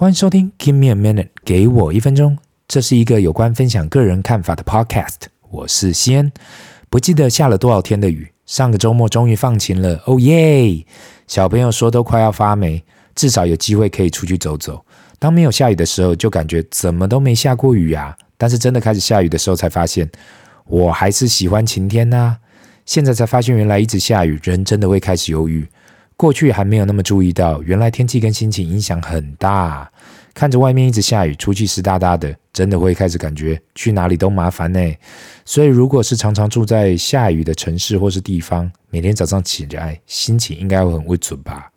欢迎收听 Give me a minute，给我一分钟。这是一个有关分享个人看法的 podcast。我是西恩。不记得下了多少天的雨，上个周末终于放晴了，哦耶！小朋友说都快要发霉，至少有机会可以出去走走。当没有下雨的时候，就感觉怎么都没下过雨啊。但是真的开始下雨的时候，才发现我还是喜欢晴天呐、啊。现在才发现，原来一直下雨，人真的会开始忧郁。过去还没有那么注意到，原来天气跟心情影响很大。看着外面一直下雨，出去湿哒哒的，真的会开始感觉去哪里都麻烦呢。所以，如果是常常住在下雨的城市或是地方，每天早上起来心情应该会很不准吧？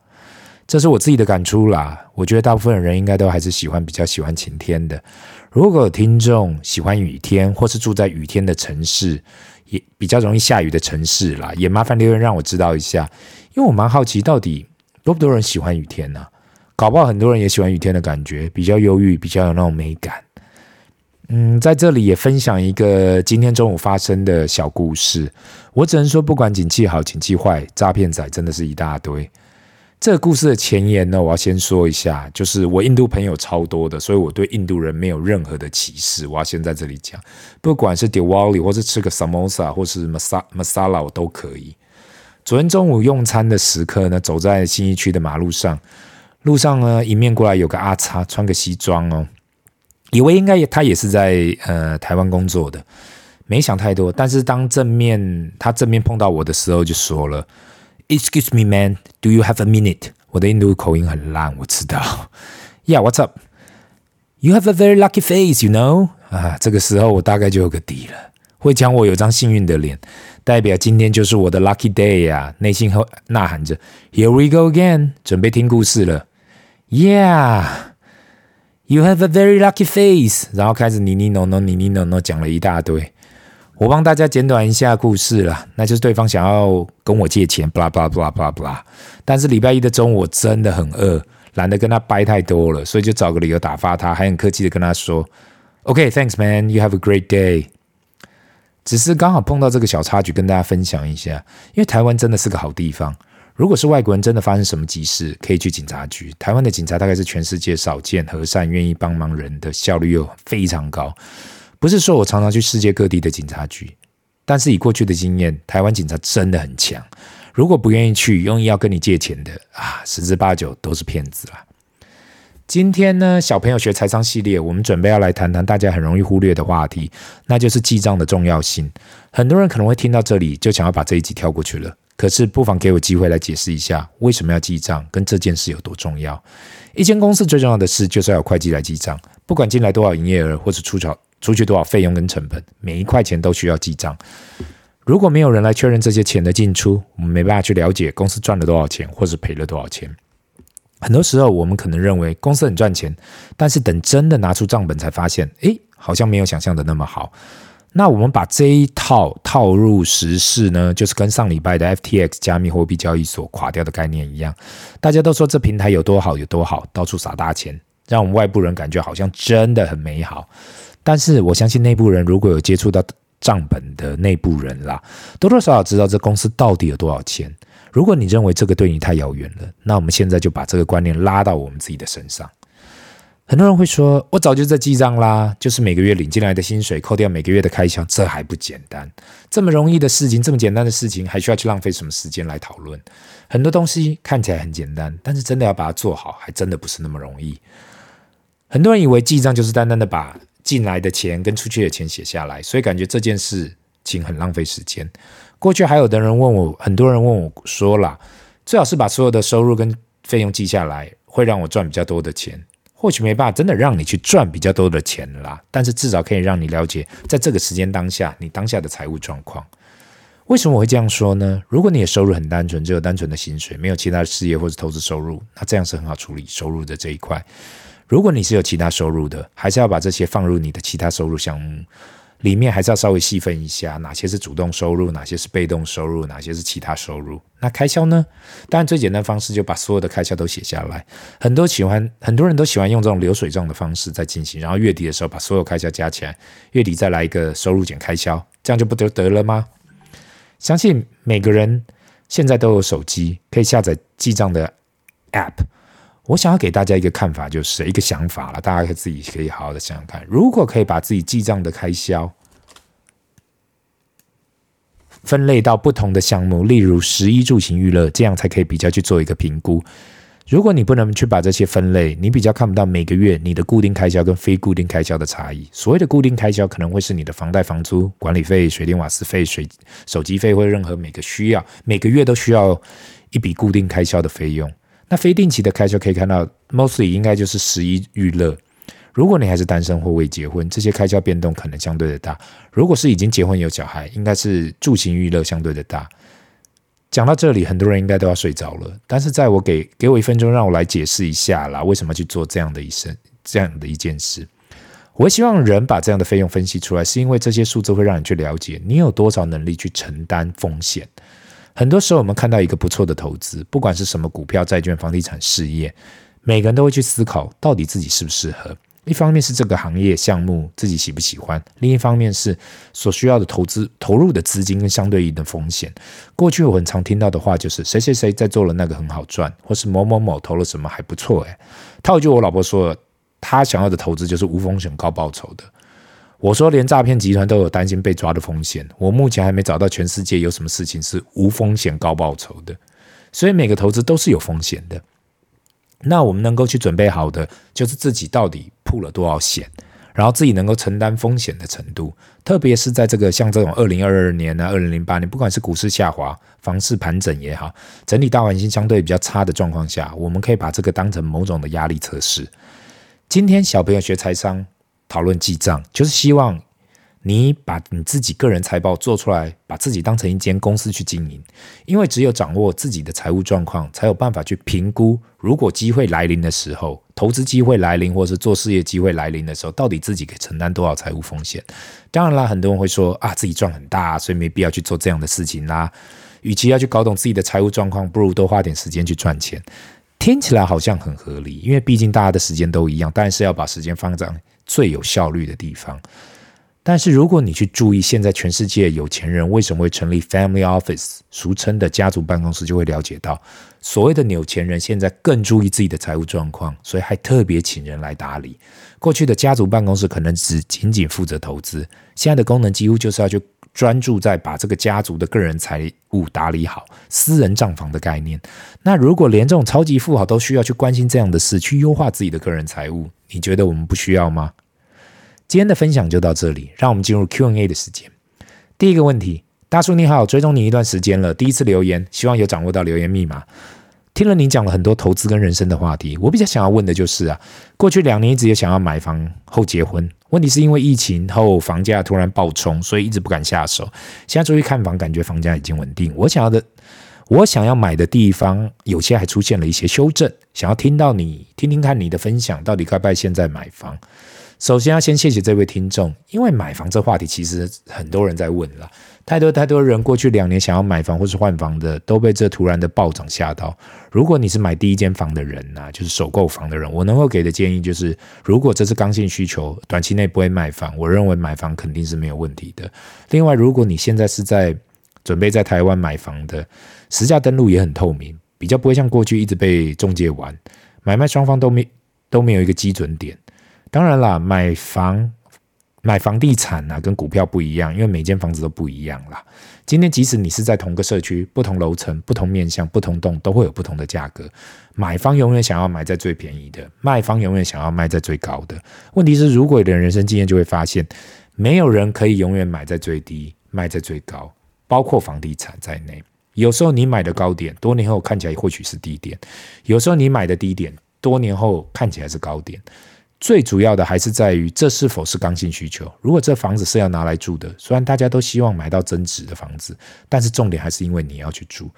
这是我自己的感触啦。我觉得大部分人应该都还是喜欢比较喜欢晴天的。如果有听众喜欢雨天，或是住在雨天的城市，也比较容易下雨的城市啦，也麻烦留言让我知道一下。因为我蛮好奇，到底多不多人喜欢雨天呢、搞不好很多人也喜欢雨天的感觉，比较忧郁，比较有那种美感。嗯，在这里也分享一个今天中午发生的小故事。我只能说，不管景气好，景气坏，诈骗仔真的是一大堆。这个故事的前言呢，我要先说一下，就是我印度朋友超多的，所以我对印度人没有任何的歧视。我要先在这里讲，不管是 Diwali 或是吃个 Samosa 或是 Masala 我都可以。昨天中午用餐的时刻呢，走在信义区的马路上，路上呢迎面过来有个阿叉，穿个西装哦，以为应该也他也是在呃台湾工作的，没想太多。但是当正面他正面碰到我的时候，就说了 ：“Excuse me, man, do you have a minute？” 我的印度口音很烂，我知道。Yeah, what's up? You have a very lucky face, you know？啊，这个时候我大概就有个底了。会讲我有张幸运的脸，代表今天就是我的 lucky day 呀！内心和呐喊着，Here we go again，准备听故事了。Yeah，you have a very lucky face。然后开始你你 no no 你你 no no 讲了一大堆。 我帮大家简短一下故事了，那就是对方想要跟我借钱，blah blah blah blah blah。但是礼拜一的中午我真的很饿，懒得跟他掰太多了，所以就找个理由打发他，还很客气的跟他说，OK，thanks man，you have a great day。只是刚好碰到这个小插曲，跟大家分享一下。因为台湾真的是个好地方，如果是外国人真的发生什么急事，可以去警察局。台湾的警察大概是全世界少见和善、愿意帮忙人的，效率又非常高。不是说我常常去世界各地的警察局，但是以过去的经验，台湾警察真的很强。如果不愿意去，用意要跟你借钱的啊，十之八九都是骗子啦。今天呢，小朋友学财商系列，我们准备要来谈谈大家很容易忽略的话题，那就是记账的重要性。很多人可能会听到这里就想要把这一集跳过去了，可是不妨给我机会来解释一下，为什么要记账，跟这件事有多重要。一间公司最重要的事就是要有会计来记账，不管进来多少营业额，或是出场出去多少费用跟成本，每一块钱都需要记账。如果没有人来确认这些钱的进出，我们没办法去了解公司赚了多少钱，或是赔了多少钱。很多时候，我们可能认为公司很赚钱，但是等真的拿出账本才发现，诶，好像没有想象的那么好。那我们把这一套套入时事呢，就是跟上礼拜的 FTX 加密货币交易所垮掉的概念一样。大家都说这平台有多好有多好，到处撒大钱，让我们外部人感觉好像真的很美好。但是我相信内部人如果有接触到账本的内部人啦，多多少少知道这公司到底有多少钱。如果你认为这个对你太遥远了，那我们现在就把这个观念拉到我们自己的身上。很多人会说：“我早就在记账啦，就是每个月领进来的薪水扣掉每个月的开销，这还不简单？这么容易的事情，这么简单的事情，还需要去浪费什么时间来讨论？很多东西看起来很简单，但是真的要把它做好，还真的不是那么容易。很多人以为记账就是单单的把进来的钱跟出去的钱写下来，所以感觉这件事情很浪费时间。”过去还有的人问我，很多人问我说了，最好是把所有的收入跟费用记下来，会让我赚比较多的钱。或许没办法真的让你去赚比较多的钱啦，但是至少可以让你了解，在这个时间当下，你当下的财务状况。为什么我会这样说呢？如果你的收入很单纯，只有单纯的薪水，没有其他的事业或者投资收入，那这样是很好处理收入的这一块。如果你是有其他收入的，还是要把这些放入你的其他收入项目。里面还是要稍微细分一下，哪些是主动收入，哪些是被动收入，哪些是其他收入。那开销呢？当然最简单的方式就把所有的开销都写下来。很多喜欢，很多人都喜欢用这种流水账的方式在进行，然后月底的时候把所有开销加起来，月底再来一个收入减开销，这样就不就得了吗？相信每个人现在都有手机，可以下载记账的 App。我想要给大家一个看法，就是一个想法了，大家可以自己可以好好的想想看，如果可以把自己记账的开销分类到不同的项目，例如食衣住行娱乐，这样才可以比较去做一个评估。如果你不能去把这些分类，你比较看不到每个月你的固定开销跟非固定开销的差异。所谓的固定开销可能会是你的房贷、房租、管理费、水电瓦斯费、水手机费或任何每个需要每个月都需要一笔固定开销的费用。那非定期的开销可以看到，mostly 应该就是十一娱乐。如果你还是单身或未结婚，这些开销变动可能相对的大。如果是已经结婚有小孩，应该是住行娱乐相对的大。讲到这里，很多人应该都要睡着了。但是在我给给我一分钟，让我来解释一下啦，为什么去做这样的一生这样的一件事。我希望人把这样的费用分析出来，是因为这些数字会让你去了解你有多少能力去承担风险。很多时候，我们看到一个不错的投资，不管是什么股票、债券、房地产、事业，每个人都会去思考，到底自己适不适合。一方面是这个行业项目自己喜不喜欢，另一方面是所需要的投资投入的资金跟相对应的风险。过去我很常听到的话就是谁谁谁在做了那个很好赚，或是某某某投了什么还不错。哎，套句我老婆说，她想要的投资就是无风险高报酬的。我说连诈骗集团都有担心被抓的风险，我目前还没找到全世界有什么事情是无风险高报酬的。所以每个投资都是有风险的。那我们能够去准备好的，就是自己到底铺了多少险，然后自己能够承担风险的程度。特别是在这个像这种二零二二年啊、二零零八年，不管是股市下滑、房市盘整也好，整体大环境相对比较差的状况下，我们可以把这个当成某种的压力测试。今天小朋友学财商，讨论记账，就是希望。你把你自己个人财报做出来，把自己当成一间公司去经营，因为只有掌握自己的财务状况，才有办法去评估，如果机会来临的时候，投资机会来临，或是做事业机会来临的时候，到底自己可以承担多少财务风险？当然啦，很多人会说啊，自己赚很大，所以没必要去做这样的事情啦。与其要去搞懂自己的财务状况，不如多花点时间去赚钱。听起来好像很合理，因为毕竟大家的时间都一样，但是要把时间放在最有效率的地方。但是，如果你去注意现在全世界有钱人为什么会成立 family office，俗称的家族办公室，就会了解到，所谓的有钱人现在更注意自己的财务状况，所以还特别请人来打理。过去的家族办公室可能只仅仅负责投资，现在的功能几乎就是要去专注在把这个家族的个人财务打理好，私人账房的概念。那如果连这种超级富豪都需要去关心这样的事，去优化自己的个人财务，你觉得我们不需要吗？今天的分享就到这里，让我们进入 Q&A 的时间。第一个问题，大叔你好，追踪你一段时间了，第一次留言，希望有掌握到留言密码。听了你讲了很多投资跟人生的话题，我比较想要问的就是啊，过去两年一直也想要买房后结婚，问题是因为疫情后房价突然暴冲，所以一直不敢下手。现在出去看房，感觉房价已经稳定。我想要的，我想要买的地方，有些还出现了一些修正，想要听到你听听看你的分享，到底该不该现在买房？首先要先谢谢这位听众，因为买房这话题其实很多人在问了，太多太多人过去两年想要买房或是换房的，都被这突然的暴涨吓到。如果你是买第一间房的人呐、就是首购房的人，我能够给的建议就是，如果这是刚性需求，短期内不会卖房，我认为买房肯定是没有问题的。另外，如果你现在是在准备在台湾买房的，实价登录也很透明，比较不会像过去一直被中介玩，买卖双方都没都没有一个基准点。当然啦，买房、买房地产啊，跟股票不一样，因为每间房子都不一样啦。今天即使你是在同个社区、不同楼层、不同面向、不同栋，都会有不同的价格。买方永远想要买在最便宜的，卖方永远想要卖在最高的。问题是，如果你的人生经验，就会发现，没有人可以永远买在最低，卖在最高，包括房地产在内。有时候你买的高点，多年后看起来或许是低点；有时候你买的低点，多年后看起来是高点。最主要的还是在于这是否是刚性需求。如果这房子是要拿来住的，虽然大家都希望买到增值的房子，但是重点还是因为你要去住。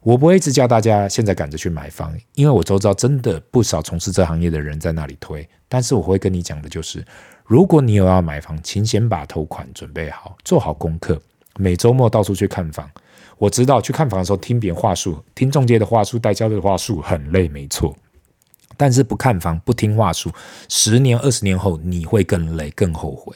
我不会一直叫大家现在赶着去买房，因为我周遭真的不少从事这行业的人在那里推。但是我会跟你讲的就是，如果你有要买房，请先把头款准备好，做好功课，每周末到处去看房。我知道去看房的时候听别人话术，听中介的话术、代销的话术很累，没错。但是不看房、不听话术，十年、二十年后你会更累、更后悔。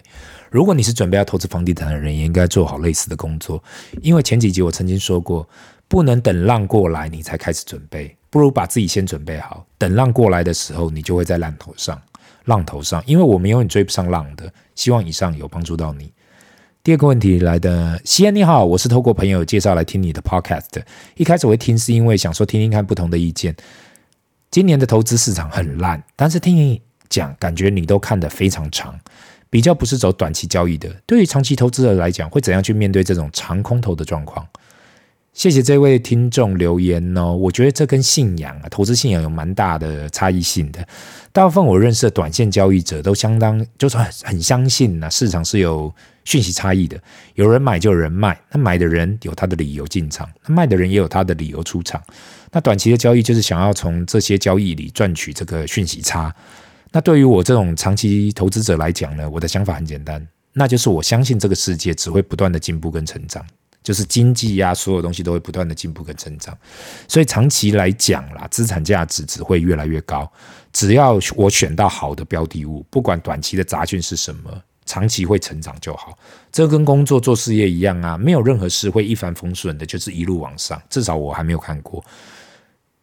如果你是准备要投资房地产的人，也应该做好类似的工作。因为前几集我曾经说过，不能等浪过来你才开始准备，不如把自己先准备好，等浪过来的时候，你就会在浪头上。浪头上，因为我们永远追不上浪的。希望以上有帮助到你。第二个问题来的，西安你好，我是透过朋友介绍来听你的 podcast。一开始我会听是因为想说听听看不同的意见。今年的投资市场很烂，但是听你讲，感觉你都看得非常长，比较不是走短期交易的。对于长期投资者来讲，会怎样去面对这种长空头的状况？谢谢这位听众留言哦，我觉得这跟信仰啊，投资信仰有蛮大的差异性的。大部分我认识的短线交易者都相当，就是很很相信呢，市场是有讯息差异的，有人买就有人卖，那买的人有他的理由进场，那卖的人也有他的理由出场。那短期的交易就是想要从这些交易里赚取这个讯息差。那对于我这种长期投资者来讲呢，我的想法很简单，那就是我相信这个世界只会不断的进步跟成长。就是经济呀、啊，所有东西都会不断的进步跟成长，所以长期来讲啦，资产价值只会越来越高。只要我选到好的标的物，不管短期的杂讯是什么，长期会成长就好。这跟工作做事业一样啊，没有任何事会一帆风顺的，就是一路往上。至少我还没有看过。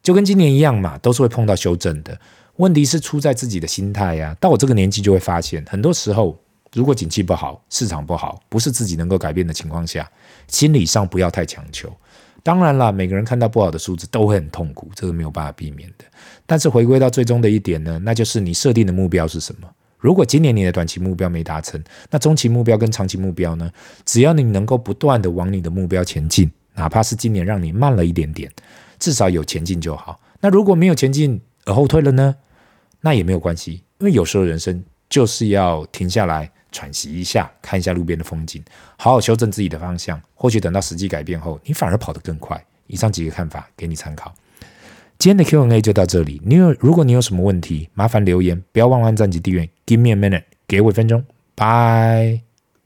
就跟今年一样嘛，都是会碰到修正的。问题是出在自己的心态呀、到我这个年纪就会发现，很多时候。如果景气不好，市场不好，不是自己能够改变的情况下，心理上不要太强求。当然了，每个人看到不好的数字都会很痛苦，这个没有办法避免的。但是回归到最终的一点呢，那就是你设定的目标是什么？如果今年你的短期目标没达成，那中期目标跟长期目标呢？只要你能够不断地往你的目标前进，哪怕是今年让你慢了一点点，至少有前进就好。那如果没有前进而后退了呢？那也没有关系，因为有时候人生就是要停下来。喘息一下，看一下路边的风景，好好修正自己的方向。或许等到时机改变后，你反而跑得更快。以上几个看法给你参考。今天的 Q&A 就到这里。你有，如果你有什么问题，麻烦留言，不要忘了按赞及订阅。Give me a minute，给我一分钟。拜。